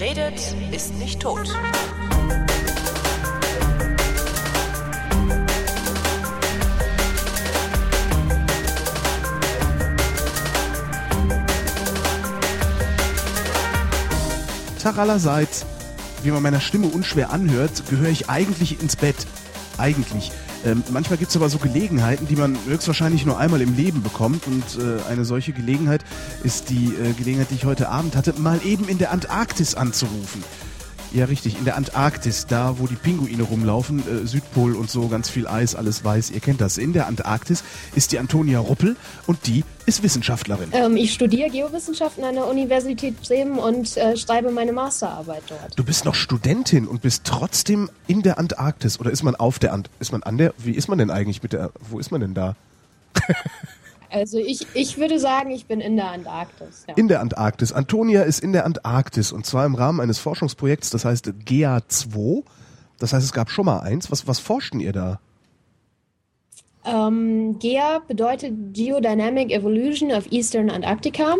Redet, ist nicht tot. Tag allerseits. Wie man meiner Stimme unschwer anhört, gehöre ich eigentlich ins Bett. Eigentlich. Ähm, manchmal gibt es aber so Gelegenheiten, die man höchstwahrscheinlich nur einmal im Leben bekommt. Und äh, eine solche Gelegenheit ist die äh, Gelegenheit, die ich heute Abend hatte, mal eben in der Antarktis anzurufen. Ja, richtig, in der Antarktis, da wo die Pinguine rumlaufen, äh, Südpol und so, ganz viel Eis, alles weiß, ihr kennt das. In der Antarktis ist die Antonia Ruppel und die ist Wissenschaftlerin. Ähm, ich studiere Geowissenschaften an der Universität Bremen und äh, schreibe meine Masterarbeit dort. Du bist noch Studentin und bist trotzdem in der Antarktis oder ist man auf der Ant ist man an der wie ist man denn eigentlich mit der wo ist man denn da? Also ich, ich würde sagen, ich bin in der Antarktis. Ja. In der Antarktis. Antonia ist in der Antarktis und zwar im Rahmen eines Forschungsprojekts, das heißt GEA2. Das heißt, es gab schon mal eins. Was, was forschten ihr da? Ähm, GEA bedeutet Geodynamic Evolution of Eastern Antarctica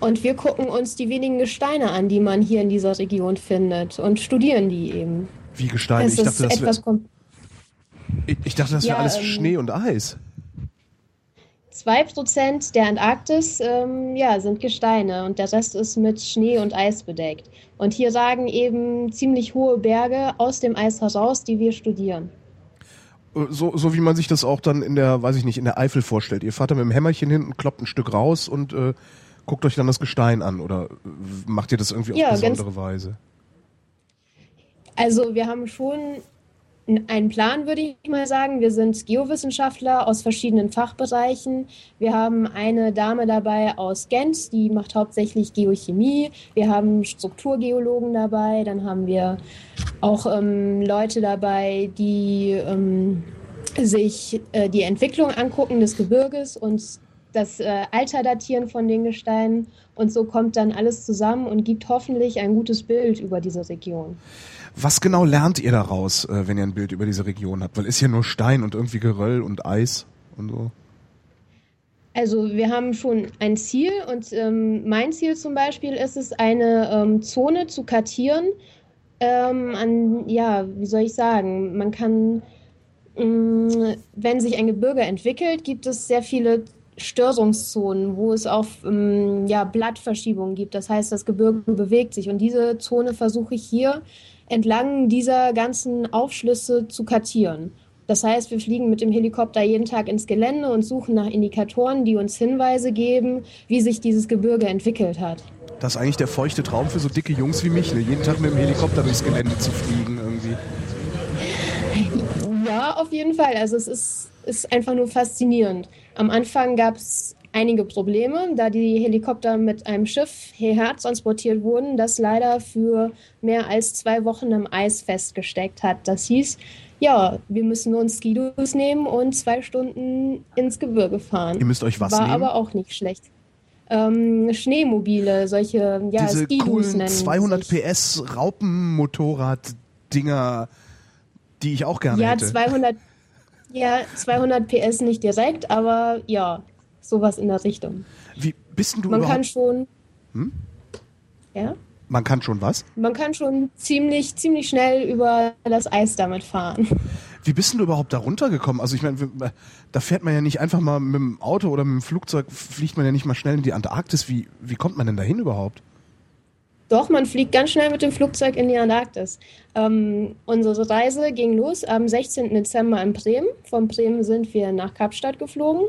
und wir gucken uns die wenigen Gesteine an, die man hier in dieser Region findet und studieren die eben. Wie Gesteine? Es Ich dachte, ist das kom- ich, ich dachte, das wäre Ja, alles ähm, Schnee und Eis. 2% der Antarktis ähm, ja, sind Gesteine und der Rest ist mit Schnee und Eis bedeckt. Und hier ragen eben ziemlich hohe Berge aus dem Eis heraus, die wir studieren. Äh, So, so wie man sich das auch dann in der, weiß ich nicht, in der Eifel vorstellt. Ihr fahrt da mit dem Hämmerchen hin und kloppt ein Stück raus und äh, guckt euch dann das Gestein an oder äh, macht ihr das irgendwie auf Ja, ganz- besondere Weise? Also wir haben schon einen Plan, würde ich mal sagen. Wir sind Geowissenschaftler aus verschiedenen Fachbereichen. Wir haben eine Dame dabei aus Gent, die macht hauptsächlich Geochemie. Wir haben Strukturgeologen dabei. Dann haben wir auch ähm, Leute dabei, die ähm, sich äh, die Entwicklung angucken des Gebirges und das äh, Alter datieren von den Gesteinen. Und so kommt dann alles zusammen und gibt hoffentlich ein gutes Bild über diese Region. Was genau lernt ihr daraus, äh, wenn ihr ein Bild über diese Region habt? Weil ist hier nur Stein und irgendwie Geröll und Eis und so. Also wir haben schon ein Ziel und ähm, mein Ziel zum Beispiel ist es, eine ähm, Zone zu kartieren. Ähm, an, ja, wie soll ich sagen, man kann, mh, wenn sich ein Gebirge entwickelt, gibt es sehr viele Störungszonen, wo es auch ähm, ja, Blattverschiebungen gibt. Das heißt, das Gebirge bewegt sich und diese Zone versuche ich hier entlang dieser ganzen Aufschlüsse zu kartieren. Das heißt, wir fliegen mit dem Helikopter jeden Tag ins Gelände und suchen nach Indikatoren, die uns Hinweise geben, wie sich dieses Gebirge entwickelt hat. Das ist eigentlich der feuchte Traum für so dicke Jungs wie mich, ne? jeden Tag mit dem Helikopter durchs Gelände zu fliegen irgendwie. Ja, auf jeden Fall. Also es ist, ist einfach nur faszinierend. Am Anfang gab es einige Probleme, da die Helikopter mit einem Schiff hierher transportiert wurden, das leider für mehr als zwei Wochen im Eis festgesteckt hat. Das hieß, ja, wir müssen uns Skidus nehmen und zwei Stunden ins Gebirge fahren. Ihr müsst euch was War nehmen? aber auch nicht schlecht. Ähm, Schneemobile, solche, ja, Diese Skidus coolen nennen 200 sich. PS Raupenmotorrad-Dinger, die ich auch gerne Ja, hätte. 200, ja, 200 PS nicht direkt, aber ja, sowas in der Richtung. Wie bist denn du Man überhaupt? kann schon, Hm? ja, Man kann schon was? man kann schon ziemlich, ziemlich schnell über das Eis damit fahren. Wie bist denn du überhaupt da runtergekommen? Also ich meine, wir- da fährt man ja nicht einfach mal mit dem Auto oder mit dem Flugzeug, fliegt man ja nicht mal schnell in die Antarktis. Wie, wie kommt man denn dahin überhaupt? Doch, man fliegt ganz schnell mit dem Flugzeug in die Antarktis. Ähm, unsere Reise ging los am 16. Dezember in Bremen. Von Bremen sind wir nach Kapstadt geflogen.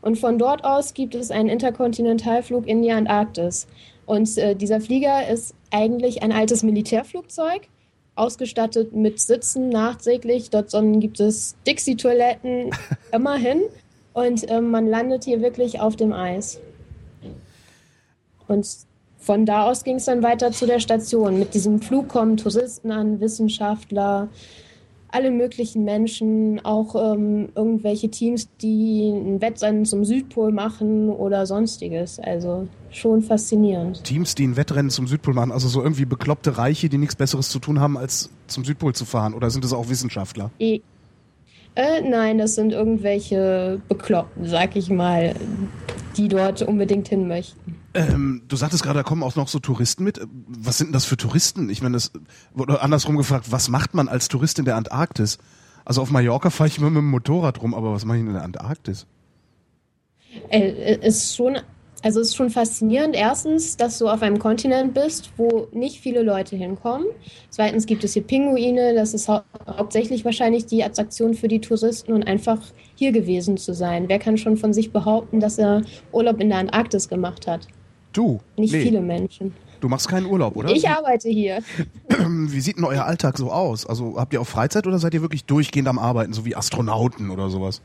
Und von dort aus gibt es einen Interkontinentalflug in die Antarktis. Und äh, dieser Flieger ist eigentlich ein altes Militärflugzeug, ausgestattet mit Sitzen nachträglich. Dort gibt es Dixie-Toiletten, immerhin. Und ähm, man landet hier wirklich auf dem Eis. Und von da aus ging es dann weiter zu der Station. Mit diesem Flug kommen Touristen an, Wissenschaftler, alle möglichen Menschen, auch ähm, irgendwelche Teams, die ein Wettrennen zum Südpol machen oder sonstiges. Also schon faszinierend. Teams, die ein Wettrennen zum Südpol machen, also so irgendwie bekloppte Reiche, die nichts Besseres zu tun haben, als zum Südpol zu fahren. Oder sind es auch Wissenschaftler? Eh, äh, nein, das sind irgendwelche Bekloppten, sag ich mal, die dort unbedingt hin möchten. Ähm, du sagtest gerade, da kommen auch noch so Touristen mit. Was sind denn das für Touristen? Ich meine, das oder andersrum gefragt, was macht man als Tourist in der Antarktis? Also auf Mallorca fahre ich immer mit dem Motorrad rum, aber was mache ich in der Antarktis? Äh, ist schon, also ist schon faszinierend. Erstens, dass du auf einem Kontinent bist, wo nicht viele Leute hinkommen. Zweitens gibt es hier Pinguine. Das ist hau hauptsächlich wahrscheinlich die Attraktion für die Touristen und einfach hier gewesen zu sein. Wer kann schon von sich behaupten, dass er Urlaub in der Antarktis gemacht hat? Du? Nicht Nee. viele Menschen. Du machst keinen Urlaub, oder? Ich arbeite hier. Wie sieht denn euer Alltag so aus? Also habt ihr auch Freizeit oder seid ihr wirklich durchgehend am Arbeiten, so wie Astronauten oder sowas?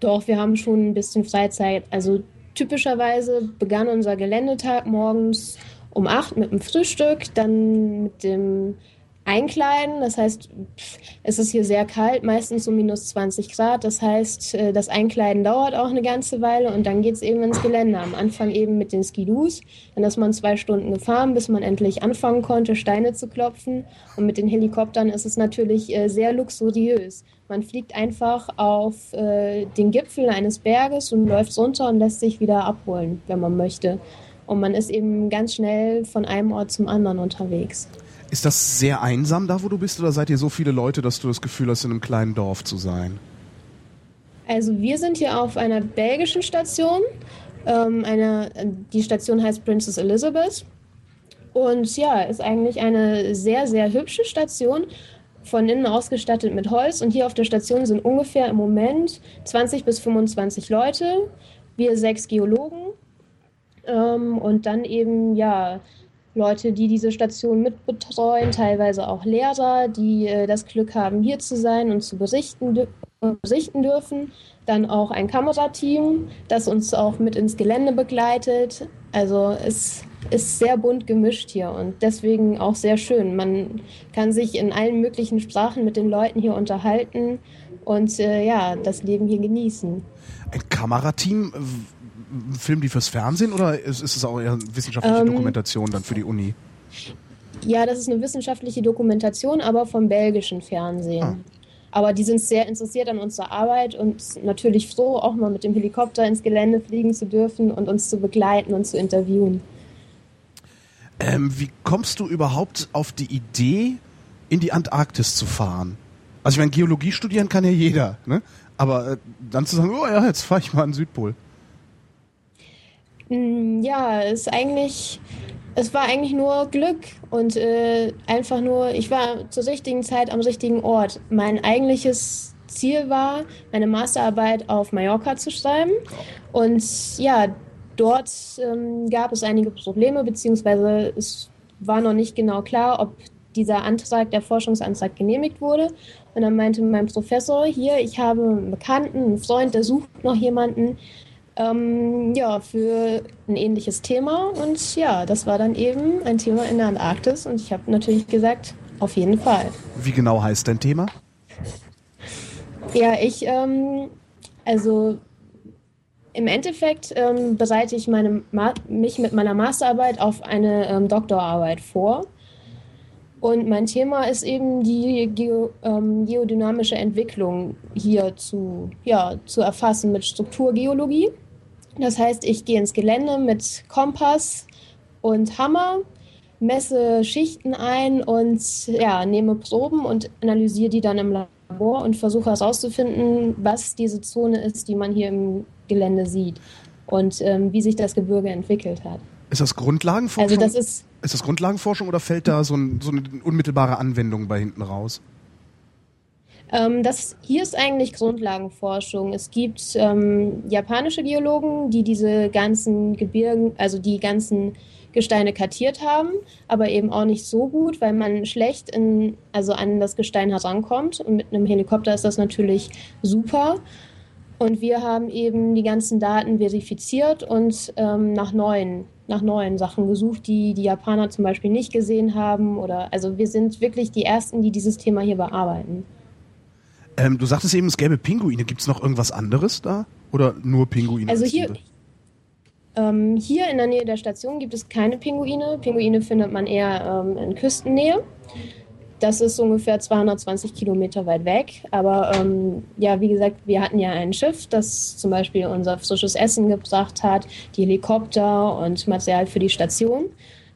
Doch, wir haben schon ein bisschen Freizeit. Also typischerweise begann unser Geländetag morgens um 8 mit dem Frühstück, dann mit dem Einkleiden. Das heißt, es ist hier sehr kalt, meistens so minus 20 Grad. Das heißt, äh, das Einkleiden dauert auch eine ganze Weile und dann geht es eben ins Gelände. Am Anfang eben mit den Skidus. Dann ist man zwei Stunden gefahren, bis man endlich anfangen konnte, Steine zu klopfen. Und mit den Helikoptern ist es natürlich äh, sehr luxuriös. Man fliegt einfach auf äh, den Gipfel eines Berges und läuft runter und lässt sich wieder abholen, wenn man möchte. Und man ist eben ganz schnell von einem Ort zum anderen unterwegs. Ist das sehr einsam da, wo du bist, oder seid ihr so viele Leute, dass du das Gefühl hast, in einem kleinen Dorf zu sein? Also wir sind hier auf einer belgischen Station. Ähm, eine, die Station heißt Princess Elizabeth. Und ja, ist eigentlich eine sehr, sehr hübsche Station. Von innen ausgestattet mit Holz. Und hier auf der Station sind ungefähr im Moment 20 bis 25 Leute. Wir sechs Geologen. Ähm, und dann eben, ja, Leute, die diese Station mitbetreuen, teilweise auch Lehrer, die äh, das Glück haben, hier zu sein und zu berichten, berichten dürfen. Dann auch ein Kamerateam, das uns auch mit ins Gelände begleitet. Also es ist sehr bunt gemischt hier und deswegen auch sehr schön. Man kann sich in allen möglichen Sprachen mit den Leuten hier unterhalten und äh, ja, das Leben hier genießen. Ein Kamerateam, filmen die fürs Fernsehen oder ist, ist es auch eher eine wissenschaftliche Ähm, Dokumentation dann für die Uni? Ja, das ist eine wissenschaftliche Dokumentation, aber vom belgischen Fernsehen. Ah. Aber die sind sehr interessiert an unserer Arbeit und natürlich froh, auch mal mit dem Helikopter ins Gelände fliegen zu dürfen und uns zu begleiten und zu interviewen. Ähm, wie kommst du überhaupt auf die Idee, in die Antarktis zu fahren? Also ich meine, Geologie studieren kann ja jeder, ne? Aber äh, dann zu sagen, oh ja, jetzt fahre ich mal an den Südpol. Mm, Ja, es eigentlich, es war eigentlich nur Glück und äh, einfach nur, ich war zur richtigen Zeit am richtigen Ort. Mein eigentliches Ziel war, meine Masterarbeit auf Mallorca zu schreiben. Und ja, dort ähm, gab es einige Probleme, beziehungsweise es war noch nicht genau klar, ob dieser Antrag, der Forschungsantrag genehmigt wurde. Und dann meinte mein Professor, hier, ich habe einen Bekannten, einen Freund, der sucht noch jemanden, ähm, ja, für ein ähnliches Thema. Und ja, das war dann eben ein Thema in der Antarktis. Und ich habe natürlich gesagt, auf jeden Fall. Wie genau heißt dein Thema? Ja, ich, ähm, also im Endeffekt ähm, bereite ich meine Ma mich mit meiner Masterarbeit auf eine ähm, Doktorarbeit vor. Und mein Thema ist eben die Geo, ähm, geodynamische Entwicklung hier zu, ja, zu erfassen mit Strukturgeologie. Das heißt, ich gehe ins Gelände mit Kompass und Hammer, messe Schichten ein und ja, nehme Proben und analysiere die dann im Labor und versuche herauszufinden, was diese Zone ist, die man hier im Gelände sieht und ähm, wie sich das Gebirge entwickelt hat. Ist das Grundlagenforschung? Also das ist ist das Grundlagenforschung oder fällt da so, ein, so eine unmittelbare Anwendung bei hinten raus? Ähm, das hier ist eigentlich Grundlagenforschung. Es gibt ähm, japanische Geologen, die diese ganzen Gebirgen, also die ganzen Gesteine kartiert haben, aber eben auch nicht so gut, weil man schlecht in, also an das Gestein herankommt. Und mit einem Helikopter ist das natürlich super. Und wir haben eben die ganzen Daten verifiziert und ähm, nach neuen, nach neuen Sachen gesucht, die die Japaner zum Beispiel nicht gesehen haben. Oder also wir sind wirklich die ersten, die dieses Thema hier bearbeiten. Ähm, du sagtest eben, es gäbe Pinguine. Gibt es noch irgendwas anderes da? Oder nur Pinguine? Also als hier, ähm, hier in der Nähe der Station gibt es keine Pinguine. Pinguine findet man eher ähm, in Küstennähe. Das ist ungefähr 220 Kilometer weit weg. Aber ähm, ja, wie gesagt, wir hatten ja ein Schiff, das zum Beispiel unser frisches Essen gebracht hat, die Helikopter und Material für die Station.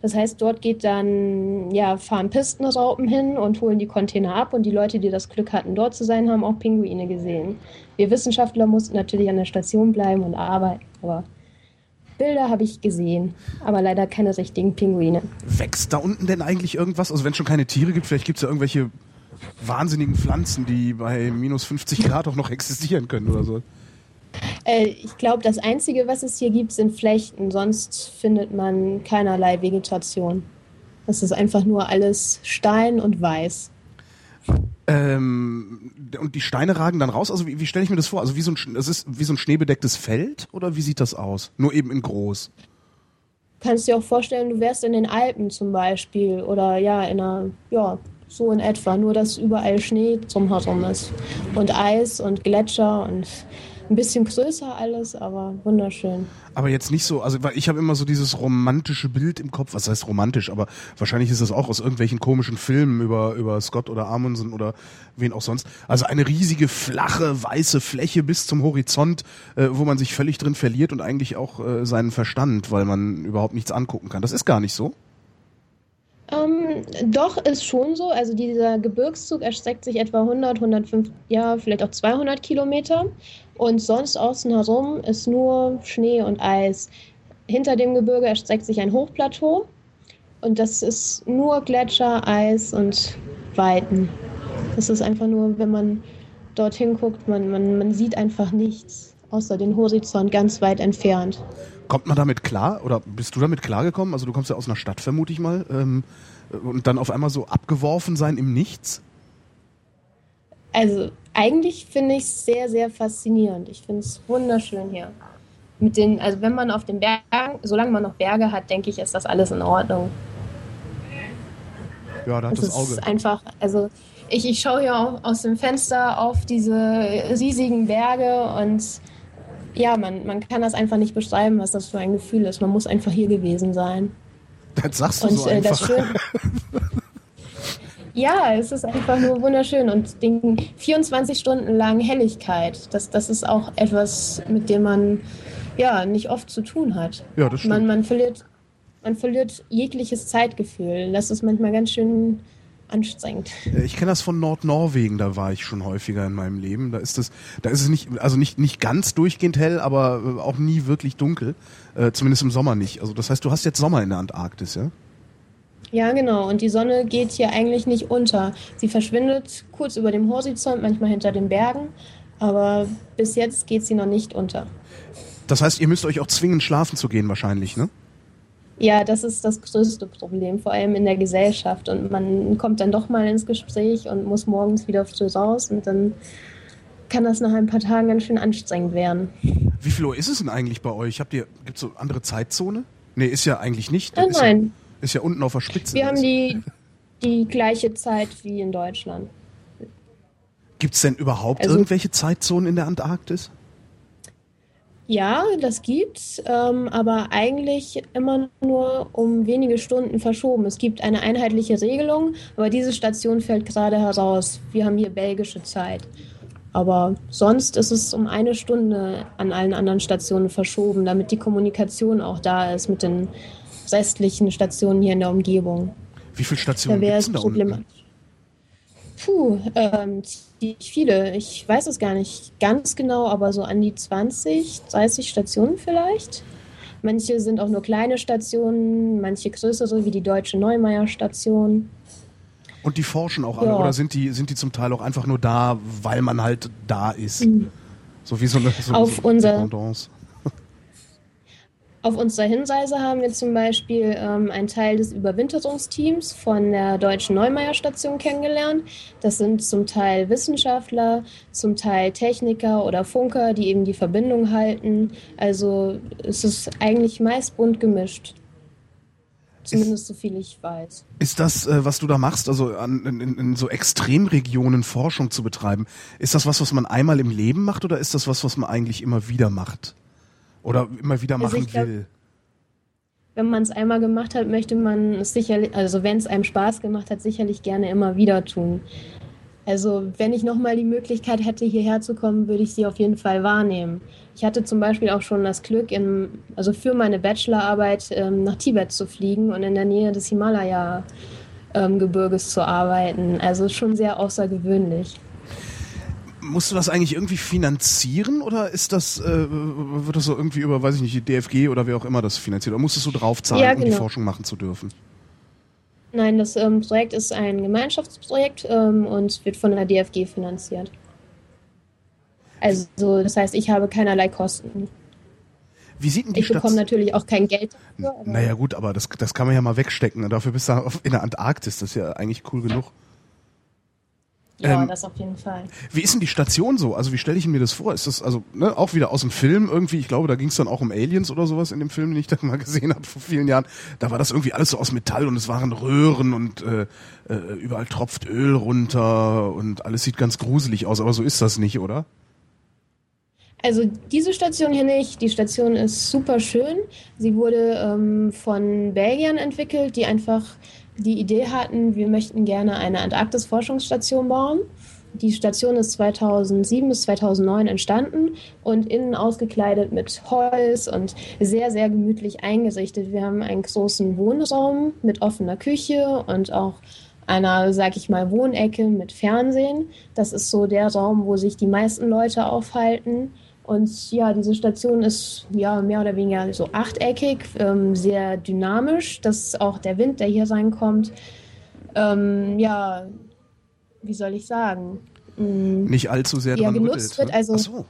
Das heißt, dort geht dann, ja, fahren Pistenraupen hin und holen die Container ab und die Leute, die das Glück hatten, dort zu sein, haben auch Pinguine gesehen. Wir Wissenschaftler mussten natürlich an der Station bleiben und arbeiten, aber Bilder habe ich gesehen, aber leider keine richtigen Pinguine. Wächst da unten denn eigentlich irgendwas? Also wenn es schon keine Tiere gibt, vielleicht gibt es ja irgendwelche wahnsinnigen Pflanzen, die bei minus 50 Grad auch noch existieren können oder so. Äh, ich glaube, das Einzige, was es hier gibt, sind Flechten. Sonst findet man keinerlei Vegetation. Das ist einfach nur alles Stein und Weiß. Ähm, und die Steine ragen dann raus. Also wie, wie stelle ich mir das vor? Also wie so ein, es ist wie so ein schneebedecktes Feld oder wie sieht das aus? Nur eben in groß. Kannst dir auch vorstellen, du wärst in den Alpen zum Beispiel oder ja in einer ja so in etwa. Nur dass überall Schnee zum Herum ist und Eis und Gletscher und ein bisschen größer alles, aber wunderschön. Aber jetzt nicht so, also weil ich habe immer so dieses romantische Bild im Kopf, was heißt romantisch, aber wahrscheinlich ist das auch aus irgendwelchen komischen Filmen über, über Scott oder Amundsen oder wen auch sonst. Also eine riesige, flache, weiße Fläche bis zum Horizont, äh, wo man sich völlig drin verliert und eigentlich auch äh, seinen Verstand, weil man überhaupt nichts angucken kann. Das ist gar nicht so. Ähm, doch, ist schon so. Also dieser Gebirgszug erstreckt sich etwa 100, 105, ja, vielleicht auch 200 Kilometer. Und sonst außen herum ist nur Schnee und Eis. Hinter dem Gebirge erstreckt sich ein Hochplateau. Und das ist nur Gletscher, Eis und Weiten. Das ist einfach nur, wenn man dorthin guckt, man, man, man sieht einfach nichts, außer den Horizont ganz weit entfernt. Kommt man damit klar oder bist du damit klargekommen? Also du kommst ja aus einer Stadt, vermute ich mal, ähm, und dann auf einmal so abgeworfen sein im Nichts? Also eigentlich finde ich es sehr, sehr faszinierend. Ich finde es wunderschön hier. Mit den, also wenn man auf den Bergen, solange man noch Berge hat, denke ich, ist das alles in Ordnung. Ja, da hat das, das Auge. Ist einfach, also ich, ich schaue hier auch aus dem Fenster auf diese riesigen Berge und ja, man, man kann das einfach nicht beschreiben, was das für ein Gefühl ist. Man muss einfach hier gewesen sein. Das sagst du und, so äh, einfach. ja, es ist einfach nur wunderschön und den 24 Stunden lang Helligkeit, das, das ist auch etwas, mit dem man ja nicht oft zu tun hat. Ja, das stimmt. Man, man, verliert, man verliert jegliches Zeitgefühl. Das ist manchmal ganz schön anstrengend. Ich kenne das von Nordnorwegen, da war ich schon häufiger in meinem Leben. Da ist es, da ist es nicht, also nicht, nicht ganz durchgehend hell, aber äh, auch nie wirklich dunkel. Äh, zumindest im Sommer nicht. Also das heißt, du hast jetzt Sommer in der Antarktis, ja? Ja, genau. Und die Sonne geht hier eigentlich nicht unter. Sie verschwindet kurz über dem Horizont, manchmal hinter den Bergen. Aber bis jetzt geht sie noch nicht unter. Das heißt, ihr müsst euch auch zwingen, schlafen zu gehen wahrscheinlich, ne? Ja, das ist das größte Problem, vor allem in der Gesellschaft. Und man kommt dann doch mal ins Gespräch und muss morgens wieder früh raus und dann kann das nach ein paar Tagen ganz schön anstrengend werden. Wie viel Uhr ist es denn eigentlich bei euch? Habt ihr, gibt es so andere Zeitzone? Nee, ist ja eigentlich nicht. Äh, nein. Ist ja unten auf der Spitze. Wir haben die, die gleiche Zeit wie in Deutschland. Gibt es denn überhaupt also, irgendwelche Zeitzonen in der Antarktis? Ja, das gibt's, ähm, aber eigentlich immer nur um wenige Stunden verschoben. Es gibt eine einheitliche Regelung, aber diese Station fällt gerade heraus. Wir haben hier belgische Zeit. Aber sonst ist es um eine Stunde an allen anderen Stationen verschoben, damit die Kommunikation auch da ist mit den restlichen Stationen hier in der Umgebung. Wie viele Stationen gibt es da unten? Puh, ähm, viele. Ich weiß es gar nicht ganz genau, aber so an die 20, 30 Stationen vielleicht. Manche sind auch nur kleine Stationen, manche größere, wie die Deutsche Neumeier Station. Und die forschen auch alle, ja. oder sind die, sind die zum Teil auch einfach nur da, weil man halt da ist? Mhm. So wie so eine so, Auf so unser, Dependance. Auf unserer Hinreise haben wir zum Beispiel ähm, einen Teil des Überwinterungsteams von der Deutschen Neumeier Station kennengelernt. Das sind zum Teil Wissenschaftler, zum Teil Techniker oder Funker, die eben die Verbindung halten. Also es ist eigentlich meist bunt gemischt. Zumindest ist, so viel ich weiß. Ist das, äh, was du da machst, also an, in, in so Extremregionen Forschung zu betreiben, ist das was, was man einmal im Leben macht oder ist das was, was man eigentlich immer wieder macht? Oder immer wieder also machen also glaub, will? wenn man es einmal gemacht hat, möchte man es sicherlich, also wenn es einem Spaß gemacht hat, sicherlich gerne immer wieder tun. Also wenn ich nochmal die Möglichkeit hätte, hierher zu kommen, würde ich sie auf jeden Fall wahrnehmen. Ich hatte zum Beispiel auch schon das Glück, in, also für meine Bachelorarbeit ähm, nach Tibet zu fliegen und in der Nähe des Himalaya-Gebirges ähm, zu arbeiten. Also schon sehr außergewöhnlich. Musst du das eigentlich irgendwie finanzieren oder ist das, äh, wird das so irgendwie über, weiß ich nicht, die DFG oder wer auch immer das finanziert? Oder musstest du draufzahlen, ja, genau. um die genau. Forschung machen zu dürfen? Nein, das ähm, Projekt ist ein Gemeinschaftsprojekt ähm, und wird von der DFG finanziert. Also, das heißt, ich habe keinerlei Kosten. Wie sieht denn die ich bekomme natürlich auch kein Geld dafür. Naja, gut, aber das, das kann man ja mal wegstecken. Dafür bist du in der Antarktis. Das ist ja eigentlich cool genug. Ja, ähm, das auf jeden Fall. Wie ist denn die Station so? Also wie stelle ich mir das vor? Ist das also ne, auch wieder aus dem Film irgendwie? Ich glaube, da ging es dann auch um Aliens oder sowas in dem Film, den ich da mal gesehen habe vor vielen Jahren. Da war das irgendwie alles so aus Metall und es waren Röhren und äh, äh, überall tropft Öl runter und alles sieht ganz gruselig aus. Aber so ist das nicht, oder? Also diese Station hier nicht. Die Station ist super schön. Sie wurde ähm, von Belgiern entwickelt, die einfach die Idee hatten, wir möchten gerne eine Antarktis-Forschungsstation bauen. Die Station ist 2007 bis 2009 entstanden und innen ausgekleidet mit Holz und sehr, sehr gemütlich eingerichtet. Wir haben einen großen Wohnraum mit offener Küche und auch einer, sag ich mal, Wohnecke mit Fernsehen. Das ist so der Raum, wo sich die meisten Leute aufhalten. Und ja, diese Station ist ja mehr oder weniger so achteckig, ähm, sehr dynamisch, dass auch der Wind, der hier reinkommt, ähm, ja, wie soll ich sagen? Mm, Nicht allzu sehr dran genutzt rüttelt, wird. Ne? Also, so.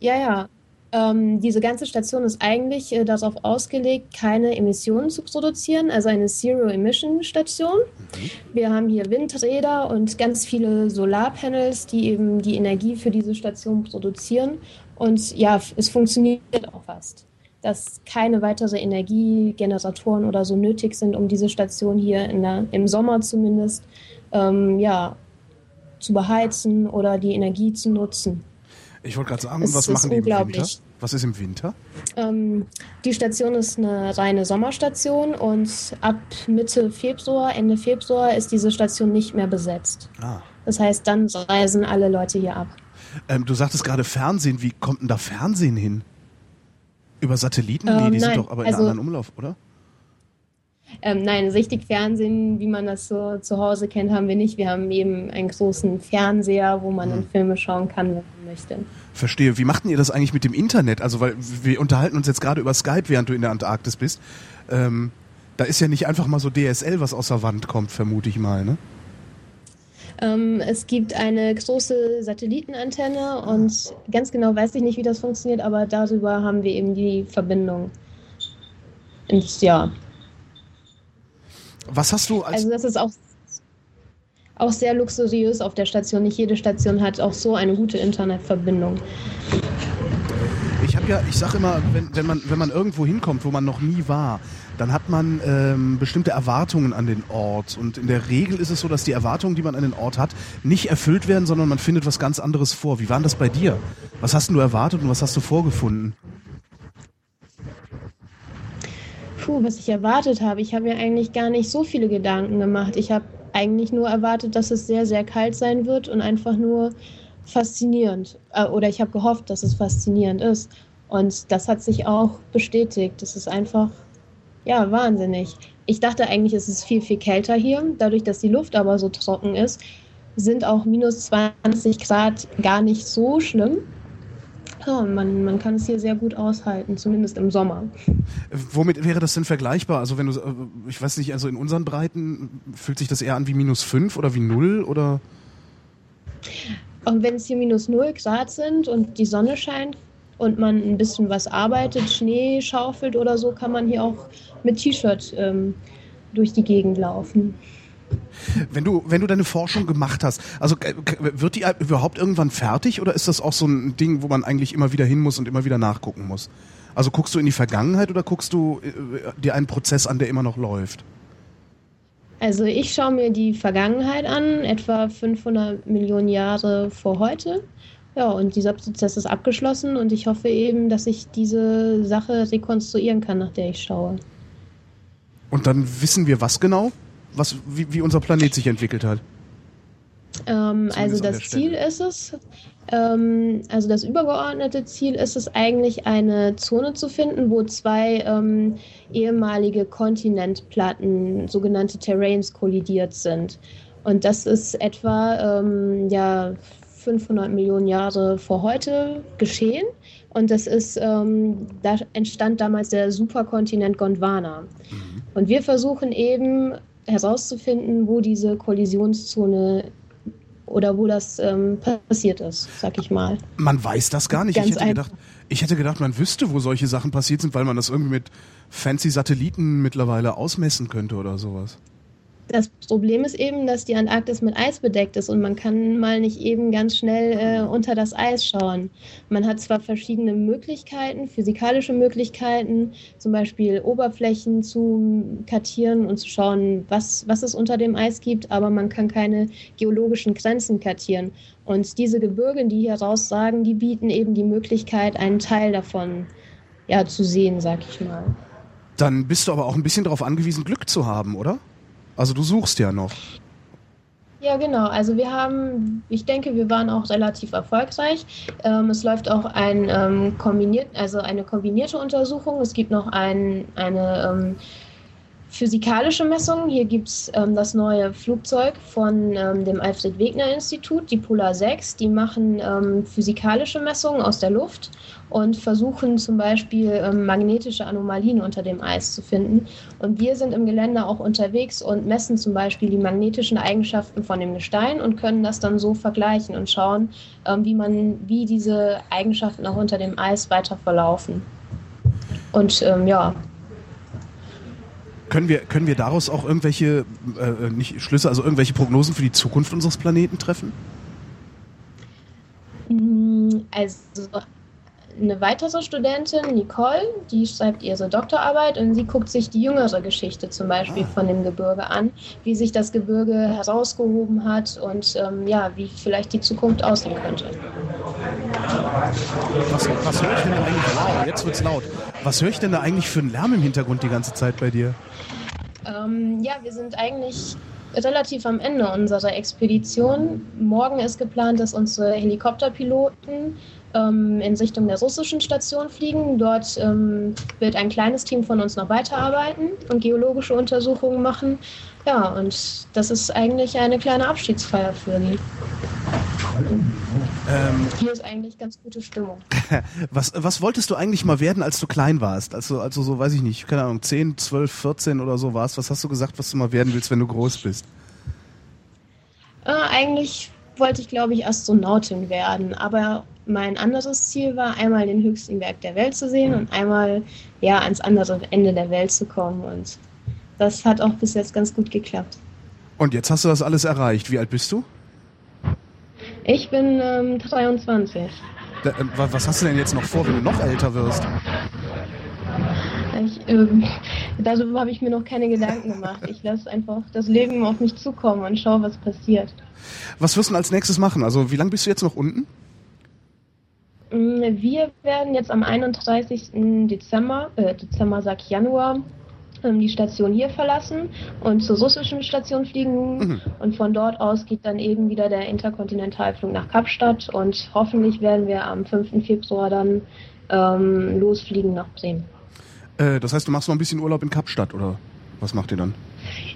Ja, ja. Ähm, diese ganze Station ist eigentlich äh, darauf ausgelegt, keine Emissionen zu produzieren, also eine Zero-Emission-Station. Mhm. Wir haben hier Windräder und ganz viele Solarpanels, die eben die Energie für diese Station produzieren. Und ja, es funktioniert auch fast, dass keine weitere Energiegeneratoren oder so nötig sind, um diese Station hier der, im Sommer zumindest ähm, ja, zu beheizen oder die Energie zu nutzen. Ich wollte gerade sagen, es was machen die im Winter? Was ist im Winter? Ähm, die Station ist eine reine Sommerstation und ab Mitte Februar, Ende Februar ist diese Station nicht mehr besetzt. Ah. Das heißt, dann reisen alle Leute hier ab. Ähm, du sagtest gerade Fernsehen. Wie kommt denn da Fernsehen hin? Über Satelliten? Ähm, nee, die nein, sind doch aber in also, einem anderen Umlauf, oder? Ähm, nein, richtig Fernsehen, wie man das so zu Hause kennt, haben wir nicht. Wir haben eben einen großen Fernseher, wo man hm. Filme schauen kann, wenn man möchte. Verstehe. Wie machten ihr das eigentlich mit dem Internet? Also, weil wir unterhalten uns jetzt gerade über Skype, während du in der Antarktis bist. Ähm, da ist ja nicht einfach mal so DSL, was aus der Wand kommt, vermute ich mal, ne? Ähm, es gibt eine große Satellitenantenne und ganz genau weiß ich nicht, wie das funktioniert, aber darüber haben wir eben die Verbindung. Und ja. Was hast du als. Also, das ist auch, auch sehr luxuriös auf der Station. Nicht jede Station hat auch so eine gute Internetverbindung. Habe ja, ich sage immer, wenn, wenn, man, wenn man irgendwo hinkommt, wo man noch nie war, dann hat man ähm, bestimmte Erwartungen an den Ort. Und in der Regel ist es so, dass die Erwartungen, die man an den Ort hat, nicht erfüllt werden, sondern man findet was ganz anderes vor. Wie war das bei dir? Was hast du erwartet und was hast du vorgefunden? Puh, was ich erwartet habe. Ich habe mir eigentlich gar nicht so viele Gedanken gemacht. Ich habe eigentlich nur erwartet, dass es sehr, sehr kalt sein wird und einfach nur faszinierend. Äh, oder ich habe gehofft, dass es faszinierend ist. Und das hat sich auch bestätigt. Das ist einfach ja, wahnsinnig. Ich dachte eigentlich, ist es viel, viel kälter hier. Dadurch, dass die Luft aber so trocken ist, sind auch minus 20 Grad gar nicht so schlimm. Ja, man, man kann es hier sehr gut aushalten, zumindest im Sommer. Womit wäre das denn vergleichbar? Also wenn du, äh, ich weiß nicht, also in unseren Breiten fühlt sich das eher an wie minus 5 oder wie 0 oder? Und wenn es hier minus 0 Grad sind und die Sonne scheint und man ein bisschen was arbeitet, Schnee schaufelt oder so, kann man hier auch mit T-Shirt ähm, durch die Gegend laufen. Wenn du, wenn du deine Forschung gemacht hast, also äh, wird die überhaupt irgendwann fertig oder ist das auch so ein Ding, wo man eigentlich immer wieder hin muss und immer wieder nachgucken muss? Also guckst du in die Vergangenheit oder guckst du äh, dir einen Prozess an, der immer noch läuft? Also ich schaue mir die Vergangenheit an, etwa 500 Millionen Jahre vor heute. Ja, und dieser Prozess ist abgeschlossen und ich hoffe eben, dass ich diese Sache rekonstruieren kann, nach der ich schaue. Und dann wissen wir was genau? Was, wie, wie unser Planet sich entwickelt hat? Ähm, also das Ziel ist es, ähm, also das übergeordnete Ziel ist es eigentlich, eine Zone zu finden, wo zwei ähm, ehemalige Kontinentplatten, sogenannte Terrains, kollidiert sind. Und das ist etwa ähm, ja, 500 Millionen Jahre vor heute geschehen. Und das ist, ähm, da entstand damals der Superkontinent Gondwana. Mhm. Und wir versuchen eben herauszufinden, wo diese Kollisionszone oder wo das ähm, passiert ist, sag ich mal. Man weiß das gar nicht. ich hätte, gedacht, ich hätte gedacht, man wüsste, wo solche Sachen passiert sind, weil man das irgendwie mit fancy Satelliten mittlerweile ausmessen könnte oder sowas. Das Problem ist eben, dass die Antarktis mit Eis bedeckt ist und man kann mal nicht eben ganz schnell äh, unter das Eis schauen. Man hat zwar verschiedene Möglichkeiten, physikalische Möglichkeiten, zum Beispiel Oberflächen zu kartieren und zu schauen, was, was es unter dem Eis gibt, aber man kann keine geologischen Grenzen kartieren. Und diese Gebirge, die hier raussagen, die bieten eben die Möglichkeit, einen Teil davon ja, zu sehen, sag ich mal. Dann bist du aber auch ein bisschen darauf angewiesen, Glück zu haben, oder? Also du suchst ja noch. Ja, genau. Also wir haben, ich denke, wir waren auch relativ erfolgreich. Ähm, es läuft auch ein ähm, kombiniert, also eine kombinierte Untersuchung. Es gibt noch ein, eine ähm, physikalische Messung. Hier gibt es ähm, das neue Flugzeug von ähm, dem Alfred Wegener Institut, die Polar 6. Die machen ähm, physikalische Messungen aus der Luft und versuchen zum Beispiel ähm, magnetische Anomalien unter dem Eis zu finden. Und wir sind im Gelände auch unterwegs und messen zum Beispiel die magnetischen Eigenschaften von dem Gestein und können das dann so vergleichen und schauen, ähm, wie man, wie diese Eigenschaften auch unter dem Eis weiter verlaufen. Und ähm, ja, können wir, können wir daraus auch irgendwelche, äh, nicht Schlüsse, also irgendwelche Prognosen für die Zukunft unseres Planeten treffen? Mm, also eine weitere Studentin, Nicole, die schreibt ihre Doktorarbeit und sie guckt sich die jüngere Geschichte zum Beispiel ah. von dem Gebirge an, wie sich das Gebirge herausgehoben hat und ähm, ja, wie vielleicht die Zukunft aussehen könnte. Was, was höre ich denn eigentlich? Wow, jetzt wird's laut. Was höre ich denn da eigentlich für einen Lärm im Hintergrund die ganze Zeit bei dir? Ähm, ja, wir sind eigentlich relativ am Ende unserer Expedition. Morgen ist geplant, dass unsere Helikopterpiloten ähm, in Richtung der russischen Station fliegen. Dort ähm, wird ein kleines Team von uns noch weiterarbeiten und geologische Untersuchungen machen. Ja, und das ist eigentlich eine kleine Abschiedsfeier für die. Ähm, Hier ist eigentlich ganz gute Stimmung. was, was wolltest du eigentlich mal werden, als du klein warst? Also, also so, weiß ich nicht, keine Ahnung, 10, 12, 14 oder so warst. Was hast du gesagt, was du mal werden willst, wenn du groß bist? Äh, eigentlich wollte ich, glaube ich, Astronautin werden. Aber mein anderes Ziel war, einmal den höchsten Berg der Welt zu sehen und einmal ja ans andere Ende der Welt zu kommen. Und das hat auch bis jetzt ganz gut geklappt. Und jetzt hast du das alles erreicht. Wie alt bist du? Ich bin ähm, 23. Da, äh, was hast du denn jetzt noch vor, wenn du noch älter wirst? Ich, ähm, darüber habe ich mir noch keine Gedanken gemacht. Ich lasse einfach das Leben auf mich zukommen und schaue, was passiert. Was wirst du als nächstes machen? Also wie lange bist du jetzt noch unten? Mm, wir werden jetzt am 31. Dezember, äh, Dezember sag ich Januar, ähm, die Station hier verlassen und zur russischen Station fliegen. Mhm. Und von dort aus geht dann eben wieder der Interkontinentalflug nach Kapstadt und hoffentlich werden wir am 5. Februar dann ähm, losfliegen nach Bremen. Äh, das heißt, du machst noch ein bisschen Urlaub in Kapstadt oder was macht ihr dann?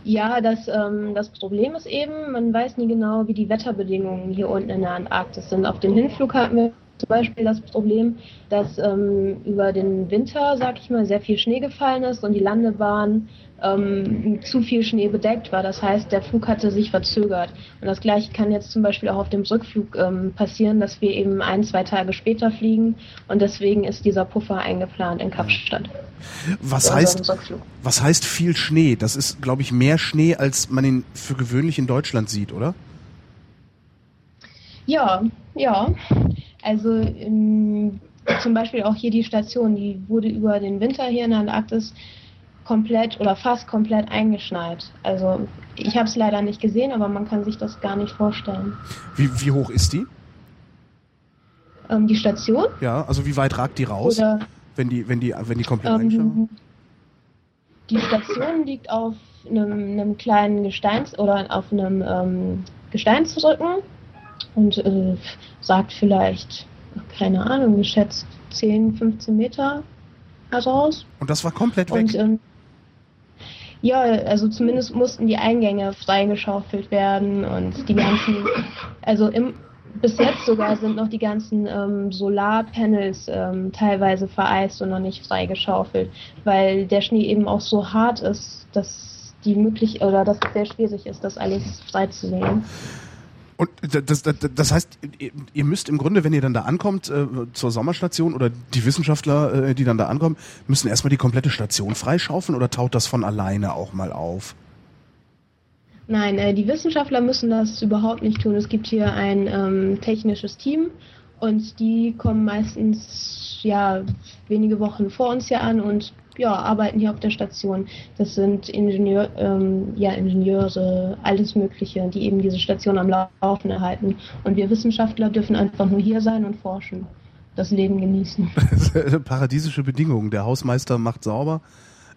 Ja, das, ähm, das Problem ist eben, man weiß nie genau, wie die Wetterbedingungen hier unten in der Antarktis sind. Auf dem Hinflug hatten wir zum Beispiel das Problem, dass ähm, über den Winter, sag ich mal, sehr viel Schnee gefallen ist und die Landebahn ähm, zu viel Schnee bedeckt war. Das heißt, der Flug hatte sich verzögert. Und das gleiche kann jetzt zum Beispiel auch auf dem Rückflug ähm, passieren, dass wir eben ein, zwei Tage später fliegen und deswegen ist dieser Puffer eingeplant in Kapstadt. Was heißt, was heißt viel Schnee? Das ist, glaube ich, mehr Schnee, als man ihn für gewöhnlich in Deutschland sieht, oder? Ja, ja. Also in, zum Beispiel auch hier die Station, die wurde über den Winter hier in der Antarktis komplett oder fast komplett eingeschneit. Also ich habe es leider nicht gesehen, aber man kann sich das gar nicht vorstellen. Wie, wie hoch ist die? Ähm, die Station? Ja, also wie weit ragt die raus, Oder, wenn die, wenn die, wenn die komplett ähm, eingeschneit die Station liegt auf einem, einem kleinen Gesteins- oder auf einem ähm, Gesteinsrücken und äh, sagt vielleicht, keine Ahnung, geschätzt 10, 15 Meter heraus. Und das war komplett weg? Und, ähm, ja, also zumindest mussten die Eingänge freigeschaufelt werden und die ganzen, also im, bis jetzt sogar sind noch die ganzen ähm, Solarpanels ähm, teilweise vereist und noch nicht freigeschaufelt, weil der Schnee eben auch so hart ist, dass die möglich oder dass es sehr schwierig ist, das alles freizulegen. Und das, das, das heißt, ihr müsst im Grunde, wenn ihr dann da ankommt äh, zur Sommerstation oder die Wissenschaftler, äh, die dann da ankommen, müssen erstmal die komplette Station freischaufeln oder taut das von alleine auch mal auf? Nein, äh, die Wissenschaftler müssen das überhaupt nicht tun. Es gibt hier ein ähm, technisches Team und die kommen meistens ja wenige Wochen vor uns hier an und ja, arbeiten hier auf der Station. Das sind Ingenieur, ähm, ja, Ingenieure, alles Mögliche, die eben diese Station am Laufen erhalten. Und wir Wissenschaftler dürfen einfach nur hier sein und forschen, das Leben genießen. Paradiesische Bedingungen. Der Hausmeister macht sauber.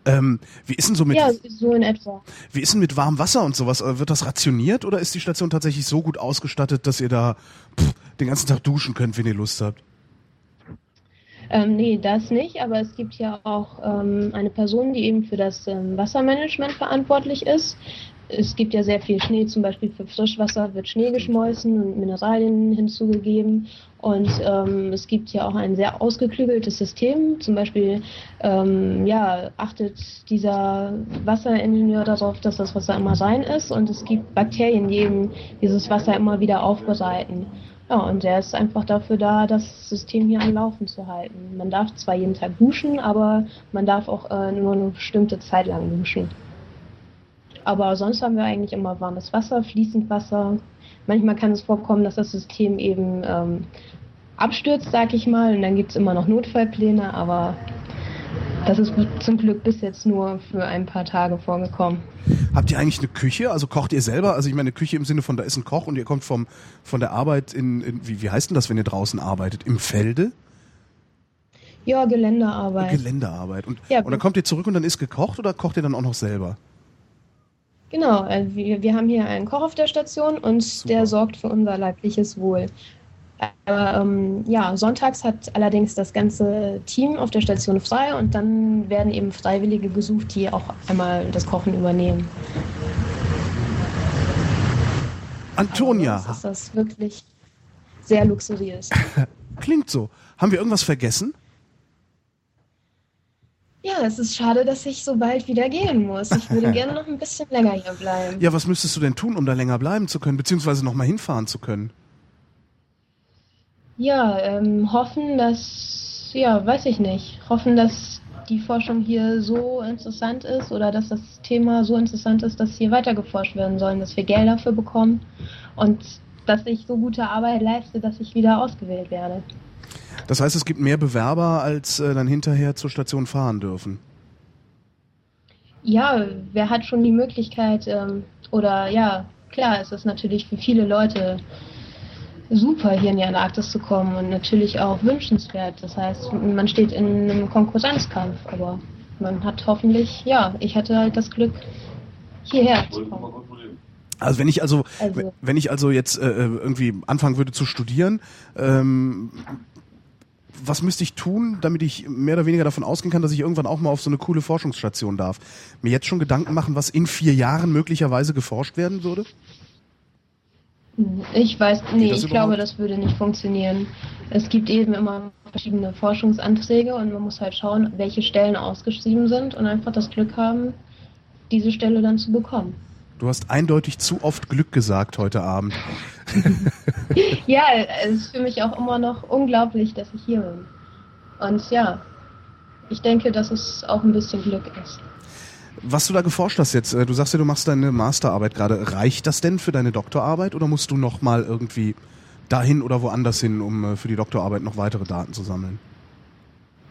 Ähm, wie ist denn so mit ja, so in etwa. Wie ist denn mit warmem Wasser und sowas? Äh, wird das rationiert oder ist die Station tatsächlich so gut ausgestattet, dass ihr da pff, den ganzen Tag duschen könnt, wenn ihr Lust habt? Ähm, nee, das nicht, aber es gibt ja auch ähm, eine Person, die eben für das ähm, Wassermanagement verantwortlich ist. Es gibt ja sehr viel Schnee, zum Beispiel für Frischwasser wird Schnee geschmolzen und Mineralien hinzugegeben. Und ähm, es gibt ja auch ein sehr ausgeklügeltes System. Zum Beispiel ähm, ja, achtet dieser Wasseringenieur darauf, dass das Wasser immer rein ist. Und es gibt Bakterien, die eben dieses Wasser immer wieder aufbereiten. Ja, und der ist einfach dafür da, das System hier am Laufen zu halten. Man darf zwar jeden Tag duschen, aber man darf auch äh, nur eine bestimmte Zeit lang duschen. Aber sonst haben wir eigentlich immer warmes Wasser, fließend Wasser. Manchmal kann es vorkommen, dass das System eben ähm, abstürzt, sag ich mal, und dann gibt es immer noch Notfallpläne, aber das ist zum Glück bis jetzt nur für ein paar Tage vorgekommen. Habt ihr eigentlich eine Küche? Also kocht ihr selber? Also ich meine Küche im Sinne von da ist ein Koch und ihr kommt vom von der Arbeit in, in wie, wie heißt denn das, wenn ihr draußen arbeitet? Im Felde? Ja, Geländearbeit. Geländearbeit. Und, ja, und dann kommt ihr zurück und dann ist gekocht oder kocht ihr dann auch noch selber? Genau, äh, wir, wir haben hier einen Koch auf der Station und Super. der sorgt für unser leibliches Wohl. Aber ähm, ja, sonntags hat allerdings das ganze Team auf der Station frei und dann werden eben Freiwillige gesucht, die auch einmal das Kochen übernehmen. Antonia. Also ist das wirklich sehr luxuriös. Klingt so. Haben wir irgendwas vergessen? Ja, es ist schade, dass ich so bald wieder gehen muss. Ich würde gerne noch ein bisschen länger hier bleiben. Ja, was müsstest du denn tun, um da länger bleiben zu können, beziehungsweise noch mal hinfahren zu können? Ja, ähm, hoffen, dass, ja, weiß ich nicht, hoffen, dass die Forschung hier so interessant ist oder dass das Thema so interessant ist, dass hier weiter geforscht werden soll, dass wir Geld dafür bekommen und dass ich so gute Arbeit leiste, dass ich wieder ausgewählt werde. Das heißt, es gibt mehr Bewerber, als äh, dann hinterher zur Station fahren dürfen. Ja, wer hat schon die Möglichkeit, ähm, oder ja, klar, es ist natürlich für viele Leute super, hier in die Antarktis zu kommen und natürlich auch wünschenswert. Das heißt, man steht in einem Konkurrenzkampf, aber man hat hoffentlich, ja, ich hatte halt das Glück, hierher zu kommen. Also wenn ich also, also, wenn ich also jetzt äh, irgendwie anfangen würde zu studieren, ähm, was müsste ich tun, damit ich mehr oder weniger davon ausgehen kann, dass ich irgendwann auch mal auf so eine coole Forschungsstation darf? Mir jetzt schon Gedanken machen, was in vier Jahren möglicherweise geforscht werden würde? Ich weiß, nee, ich glaube, das würde nicht funktionieren. Es gibt eben immer verschiedene Forschungsanträge und man muss halt schauen, welche Stellen ausgeschrieben sind und einfach das Glück haben, diese Stelle dann zu bekommen. Du hast eindeutig zu oft Glück gesagt heute Abend. ja, es ist für mich auch immer noch unglaublich, dass ich hier bin. Und ja, ich denke, dass es auch ein bisschen Glück ist. Was du da geforscht hast jetzt, äh, du sagst ja, du machst deine Masterarbeit gerade. Reicht das denn für deine Doktorarbeit oder musst du noch mal irgendwie dahin oder woanders hin, um äh, für die Doktorarbeit noch weitere Daten zu sammeln?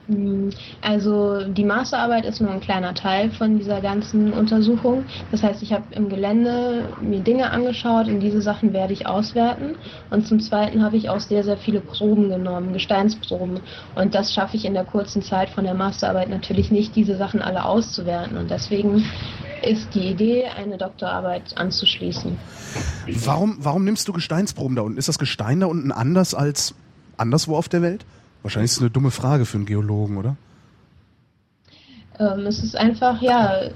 Mm, Also die Masterarbeit ist nur ein kleiner Teil von dieser ganzen Untersuchung. Das heißt, ich habe im Gelände mir Dinge angeschaut und diese Sachen werde ich auswerten. Und zum Zweiten habe ich auch sehr, sehr viele Proben genommen, Gesteinsproben. Und das schaffe ich in der kurzen Zeit von der Masterarbeit natürlich nicht, diese Sachen alle auszuwerten. Und deswegen ist die Idee, eine Doktorarbeit anzuschließen. Warum, warum nimmst du Gesteinsproben da unten? Ist das Gestein da unten anders als anderswo auf der Welt? Wahrscheinlich ist es eine dumme Frage für einen Geologen, oder? Ähm, es ist einfach, ja,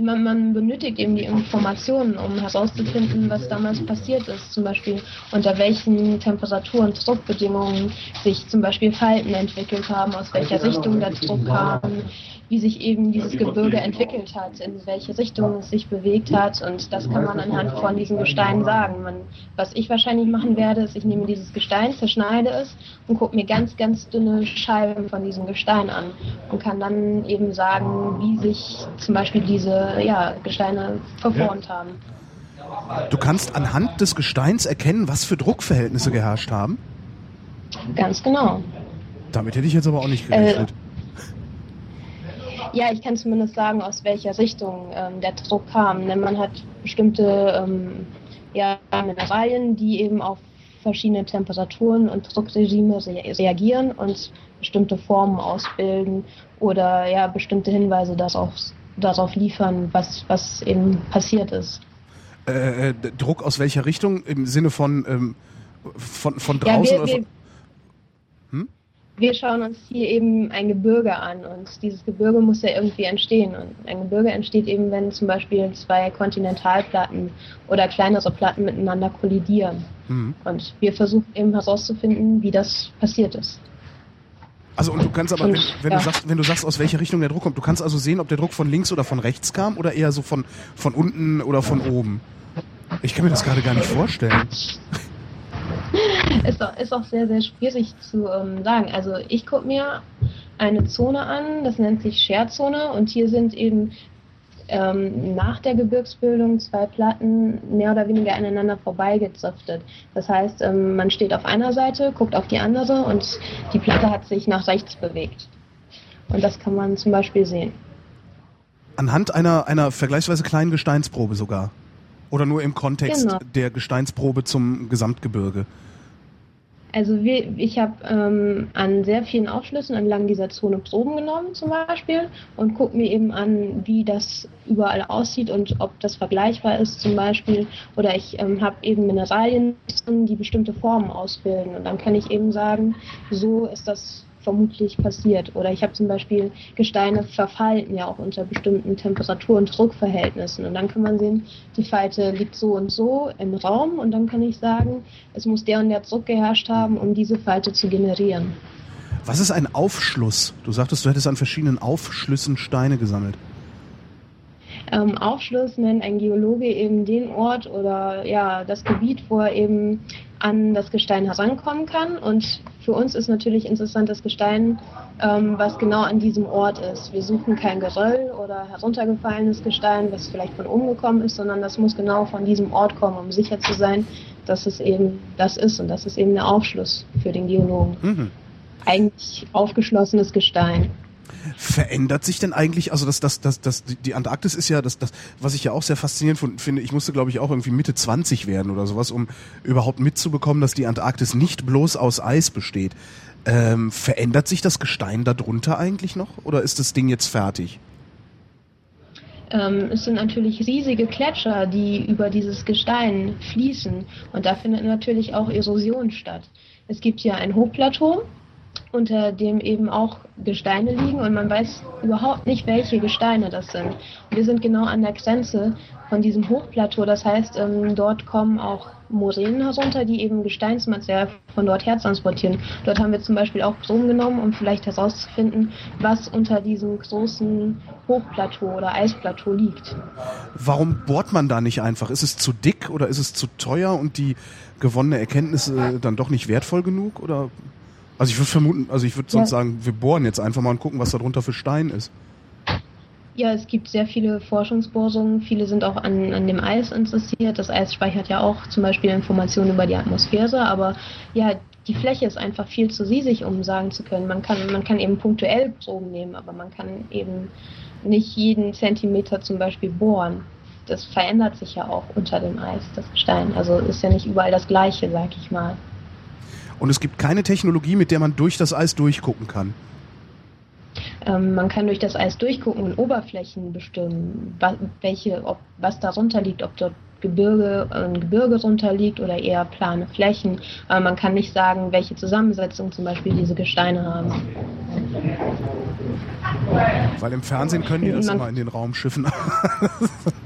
man, man, benötigt eben die Informationen, um herauszufinden, was damals passiert ist. Zum Beispiel unter welchen Temperaturen, und Druckbedingungen sich zum Beispiel Falten entwickelt haben, aus welcher Richtung der Druck kam, wie sich eben dieses Gebirge entwickelt hat, in welche Richtung es sich bewegt hat. Und das kann man anhand von diesen Gesteinen sagen. Man, was ich wahrscheinlich machen werde, ist, ich nehme dieses Gestein, zerschneide es und gucke mir ganz, ganz dünne Scheiben von diesem Gestein an und kann dann eben sagen, wie sich zum Beispiel diese ja, Gesteine verformt haben. Du kannst anhand des Gesteins erkennen, was für Druckverhältnisse geherrscht haben? Ganz genau. Damit hätte ich jetzt aber auch nicht gerechnet. Äh, ja, ich kann zumindest sagen, aus welcher Richtung ähm, der Druck kam. Denn man hat bestimmte ähm, ja, Mineralien, die eben auf verschiedene Temperaturen und Druckregime re reagieren und bestimmte Formen ausbilden oder ja bestimmte Hinweise darauf, darauf liefern, was, was eben passiert ist. Äh, äh Druck aus welcher Richtung? Im Sinne von, ähm, von, von draußen? Ja, wir, wir, hm? Wir schauen uns hier eben ein Gebirge an und dieses Gebirge muss ja irgendwie entstehen. Und ein Gebirge entsteht eben, wenn zum Beispiel zwei Kontinentalplatten oder kleinere Platten miteinander kollidieren. Mhm. Und wir versuchen eben herauszufinden, wie das passiert ist. Also und du kannst aber, wenn, wenn ja. du sagst, wenn du sagst, aus welcher Richtung der Druck kommt, du kannst also sehen, ob der Druck von links oder von rechts kam oder eher so von, von unten oder von oben. Ich kann mir das gerade gar nicht vorstellen. ist, auch, ist auch sehr, sehr schwierig zu ähm, sagen. Also ich gucke mir eine Zone an, das nennt sich Scherzone und hier sind eben ähm, nach der Gebirgsbildung zwei Platten mehr oder weniger aneinander vorbeigeziftet. Das heißt, ähm, man steht auf einer Seite, guckt auf die andere und die Platte hat sich nach rechts bewegt. Und das kann man zum Beispiel sehen. Anhand einer, einer vergleichsweise kleinen Gesteinsprobe sogar. Oder nur im Kontext genau. der Gesteinsprobe zum Gesamtgebirge? Also wir, ich habe ähm, an sehr vielen Aufschlüssen entlang dieser Zone Proben genommen zum Beispiel und gucke mir eben an, wie das überall aussieht und ob das vergleichbar ist zum Beispiel. Oder ich ähm, habe eben Mineralien, die bestimmte Formen ausbilden und dann kann ich eben sagen, so ist das vermutlich passiert. Oder ich habe zum Beispiel Gesteine verfalten ja auch unter bestimmten Temperatur- und Druckverhältnissen. Und dann kann man sehen, die Falte liegt so und so im Raum und dann kann ich sagen, es muss der und der Druck geherrscht haben, um diese Falte zu generieren. Was ist ein Aufschluss? Du sagtest, du hättest an verschiedenen Aufschlüssen Steine gesammelt. Ähm, Aufschluss nennt ein Geologe eben den Ort oder ja das Gebiet, wo er eben an das Gestein herankommen kann. Und für uns ist natürlich interessant das Gestein, ähm, was genau an diesem Ort ist. Wir suchen kein Geröll oder heruntergefallenes Gestein, was vielleicht von oben gekommen ist, sondern das muss genau von diesem Ort kommen, um sicher zu sein, dass es eben das ist. Und das ist eben der Aufschluss für den Geologen. Mhm. Eigentlich aufgeschlossenes Gestein. Verändert sich denn eigentlich, also das, das, das, das, die Antarktis ist ja das, das, was ich ja auch sehr faszinierend finde, ich musste, glaube ich, auch irgendwie Mitte 20 werden oder sowas, um überhaupt mitzubekommen, dass die Antarktis nicht bloß aus Eis besteht. Ähm, verändert sich das Gestein darunter eigentlich noch oder ist das Ding jetzt fertig? Ähm, es sind natürlich riesige Gletscher, die über dieses Gestein fließen und da findet natürlich auch Erosion statt. Es gibt ja ein Hochplateau, unter dem eben auch Gesteine liegen und man weiß überhaupt nicht, welche Gesteine das sind. Wir sind genau an der Grenze von diesem Hochplateau, das heißt, ähm, dort kommen auch Moränen herunter, die eben Gesteinsmaterial von dort her transportieren. Dort haben wir zum Beispiel auch Proben genommen, um vielleicht herauszufinden, was unter diesem großen Hochplateau oder Eisplateau liegt. Warum bohrt man da nicht einfach? Ist es zu dick oder ist es zu teuer und die gewonnene Erkenntnis dann doch nicht wertvoll genug? Oder also ich würde vermuten, also ich würde sonst ja. sagen, wir bohren jetzt einfach mal und gucken, was da drunter für Stein ist. Ja, es gibt sehr viele Forschungsbohrungen. Viele sind auch an, an dem Eis interessiert. Das Eis speichert ja auch zum Beispiel Informationen über die Atmosphäre. Aber ja, die Fläche ist einfach viel zu riesig, um sagen zu können. Man kann, man kann eben punktuell Proben nehmen, aber man kann eben nicht jeden Zentimeter zum Beispiel bohren. Das verändert sich ja auch unter dem Eis, das Gestein. Also ist ja nicht überall das Gleiche, sag ich mal. Und es gibt keine Technologie, mit der man durch das Eis durchgucken kann. Ähm, man kann durch das Eis durchgucken und Oberflächen bestimmen, was, welche, ob, was darunter liegt, ob dort Gebirge, ein Gebirge drunter liegt oder eher plane Flächen. Aber man kann nicht sagen, welche Zusammensetzung zum Beispiel diese Gesteine haben. Weil im Fernsehen können die das man, immer in den Raumschiffen.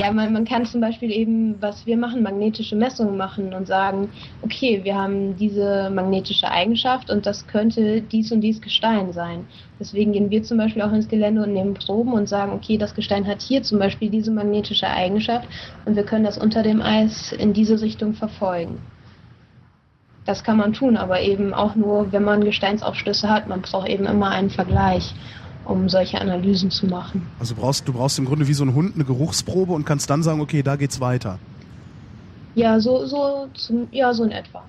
Ja, man, man kann zum Beispiel eben, was wir machen, magnetische Messungen machen und sagen, okay, wir haben diese magnetische Eigenschaft und das könnte dies und dies Gestein sein. Deswegen gehen wir zum Beispiel auch ins Gelände und nehmen Proben und sagen, okay, das Gestein hat hier zum Beispiel diese magnetische Eigenschaft und wir können das unter dem Eis in diese Richtung verfolgen. Das kann man tun, aber eben auch nur, wenn man Gesteinsaufschlüsse hat. Man braucht eben immer einen Vergleich um solche Analysen zu machen. Also brauchst, du brauchst im Grunde wie so ein Hund eine Geruchsprobe und kannst dann sagen, okay, da geht's weiter. Ja, so, so, zum, ja, so in etwa.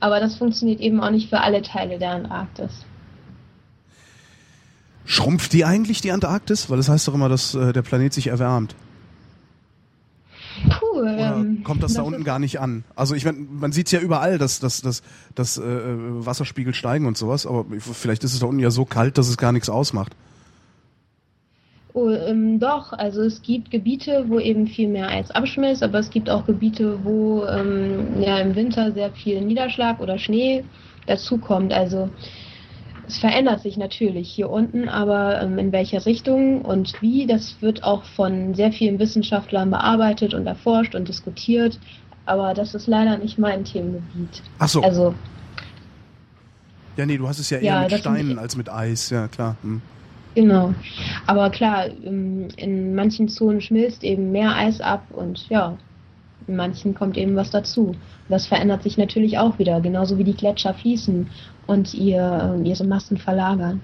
Aber das funktioniert eben auch nicht für alle Teile der Antarktis. Schrumpft die eigentlich, die Antarktis? Weil das heißt doch immer, dass äh, der Planet sich erwärmt. Ähm, kommt das, das da unten gar nicht an? Also ich meine, man sieht es ja überall, dass, dass, dass, dass äh, Wasserspiegel steigen und sowas, aber vielleicht ist es da unten ja so kalt, dass es gar nichts ausmacht. Oh, ähm, doch, also es gibt Gebiete, wo eben viel mehr Eis abschmilzt, aber es gibt auch Gebiete, wo ähm, ja im Winter sehr viel Niederschlag oder Schnee dazukommt. Also es verändert sich natürlich hier unten, aber ähm, in welcher Richtung und wie, das wird auch von sehr vielen Wissenschaftlern bearbeitet und erforscht und diskutiert. Aber das ist leider nicht mein Themengebiet. Ach so. Also, ja, nee, du hast es ja eher ja, mit Steinen als mit Eis, ja klar. Hm. Genau. Aber klar, ähm, in manchen Zonen schmilzt eben mehr Eis ab und ja, in manchen kommt eben was dazu. Das verändert sich natürlich auch wieder, genauso wie die Gletscher fließen und ihr, äh, ihre Massen verlagern.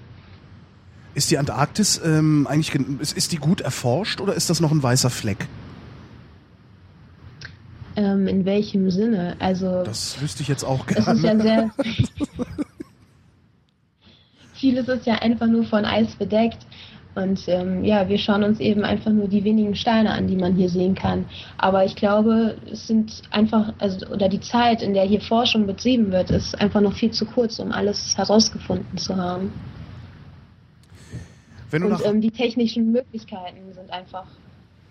Ist die Antarktis ähm, eigentlich ist, ist die gut erforscht oder ist das noch ein weißer Fleck? Ähm, in welchem Sinne? Also das wüsste ich jetzt auch gerne. Es ist ja sehr vieles ist ja einfach nur von Eis bedeckt und ähm, ja, wir schauen uns eben einfach nur die wenigen Steine an, die man hier sehen kann. Aber ich glaube, es sind einfach, also oder die Zeit, in der hier Forschung betrieben wird, ist einfach noch viel zu kurz, um alles herausgefunden zu haben. und ähm, die technischen Möglichkeiten sind einfach,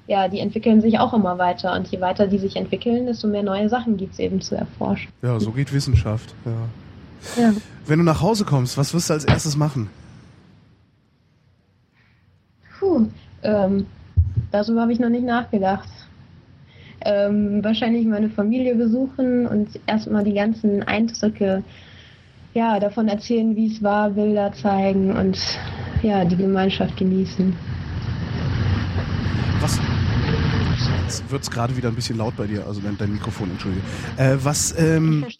ja, die entwickeln sich auch immer weiter. Und je weiter die sich entwickeln, desto mehr neue Sachen gibt es eben zu erforschen. Ja, so geht Wissenschaft. Ja. ja. Wenn du nach Hause kommst, was wirst du als erstes machen? Puh, ähm, darüber habe ich noch nicht nachgedacht. Ähm, wahrscheinlich meine Familie besuchen und erstmal die ganzen Eindrücke ja, davon erzählen, wie es war, Bilder zeigen und ja, die Gemeinschaft genießen. Was, Jetzt wird es gerade wieder ein bisschen laut bei dir, also dein, dein Mikrofon, entschuldige. Äh, was, ähm, ich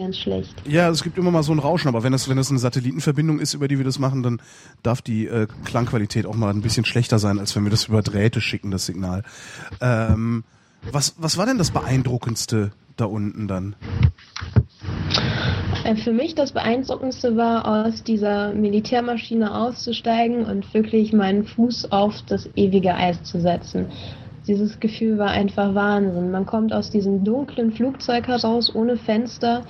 ganz schlecht. Ja, es gibt immer mal so ein Rauschen, aber wenn das, wenn das eine Satellitenverbindung ist, über die wir das machen, dann darf die äh, Klangqualität auch mal ein bisschen schlechter sein, als wenn wir das über Drähte schicken, das Signal. Ähm, was, was war denn das Beeindruckendste da unten dann? Äh, für mich das Beeindruckendste war, aus dieser Militärmaschine auszusteigen und wirklich meinen Fuß auf das ewige Eis zu setzen dieses Gefühl war einfach Wahnsinn. Man kommt aus diesem dunklen Flugzeug heraus, ohne Fenster,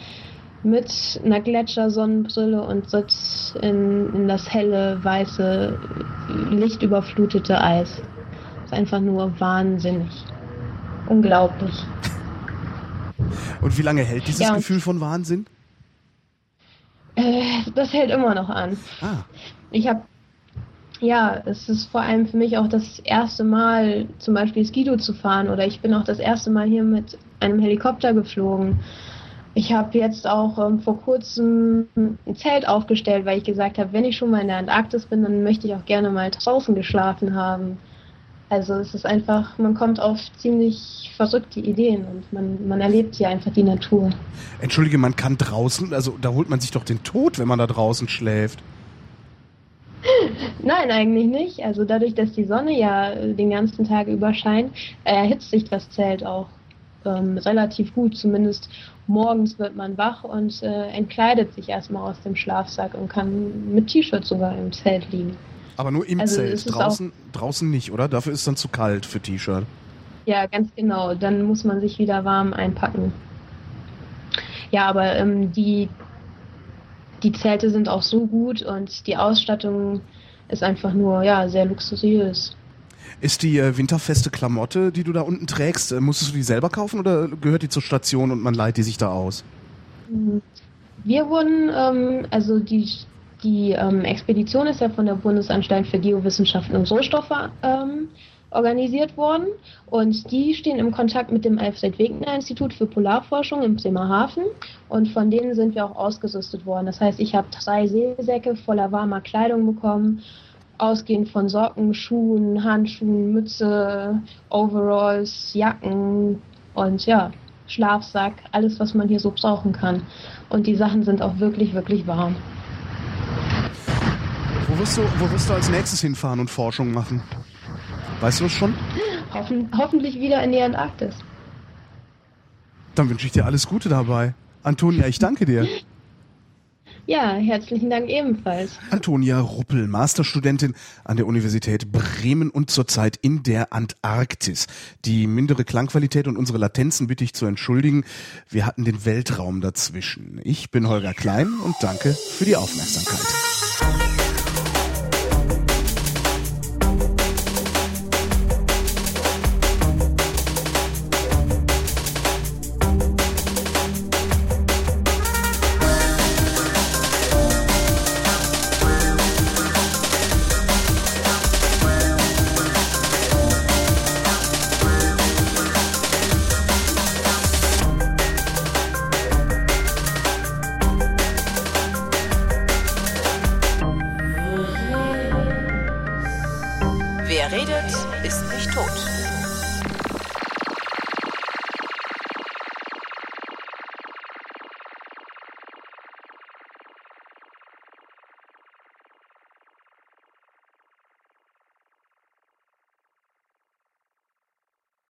mit einer Gletschersonnenbrille und sitzt in, in das helle, weiße, lichtüberflutete Eis. Das ist einfach nur wahnsinnig. Unglaublich. Und wie lange hält dieses ja, Gefühl von Wahnsinn? Äh, das hält immer noch an. Ah. Ich habe ja, es ist vor allem für mich auch das erste Mal, zum Beispiel Skido zu fahren oder ich bin auch das erste Mal hier mit einem Helikopter geflogen. Ich habe jetzt auch ähm, vor kurzem ein Zelt aufgestellt, weil ich gesagt habe, wenn ich schon mal in der Antarktis bin, dann möchte ich auch gerne mal draußen geschlafen haben. Also es ist einfach, man kommt auf ziemlich verrückte Ideen und man, man erlebt hier einfach die Natur. Entschuldige, man kann draußen, also da holt man sich doch den Tod, wenn man da draußen schläft. Nein, eigentlich nicht. Also dadurch, dass die Sonne ja den ganzen Tag über scheint, erhitzt sich das Zelt auch. ähm, relativ gut. Zumindest morgens wird man wach und äh, entkleidet sich erstmal aus dem Schlafsack und kann mit T-Shirt sogar im Zelt liegen. Aber nur im also Zelt, draußen, draußen nicht, oder? Dafür ist es dann zu kalt für T-Shirt. Ja, ganz genau. Dann muss man sich wieder warm einpacken. Ja, aber ähm, die, die Zelte sind auch so gut und die Ausstattung ist einfach nur ja sehr luxuriös. Ist die äh, winterfeste Klamotte, die du da unten trägst, äh, musstest du die selber kaufen oder gehört die zur Station und man leiht die sich da aus? Wir wurden, ähm, also die, die ähm, Expedition ist ja von der Bundesanstalt für Geowissenschaften und Rohstoffe ähm, organisiert worden und die stehen im Kontakt mit dem Alfred-Wegener-Institut für Polarforschung in Bremerhaven und von denen sind wir auch ausgerüstet worden. Das heißt, ich habe drei Seesäcke voller warmer Kleidung bekommen, ausgehend von Socken, Schuhen, Handschuhen, Mütze, Overalls, Jacken und ja, Schlafsack, alles, was man hier so brauchen kann. Und die Sachen sind auch wirklich, wirklich warm. Wo wirst du, wo wirst du als nächstes hinfahren und Forschung machen? Weißt du das schon? Hoffen, hoffentlich wieder in die Antarktis. Dann wünsche ich dir alles Gute dabei. Antonia, ich danke dir. Ja, herzlichen Dank ebenfalls. Antonia Ruppel, Masterstudentin an der Universität Bremen und zurzeit in der Antarktis. Die mindere Klangqualität und unsere Latenzen bitte ich zu entschuldigen. Wir hatten den Weltraum dazwischen. Ich bin Holger Klein und danke für die Aufmerksamkeit.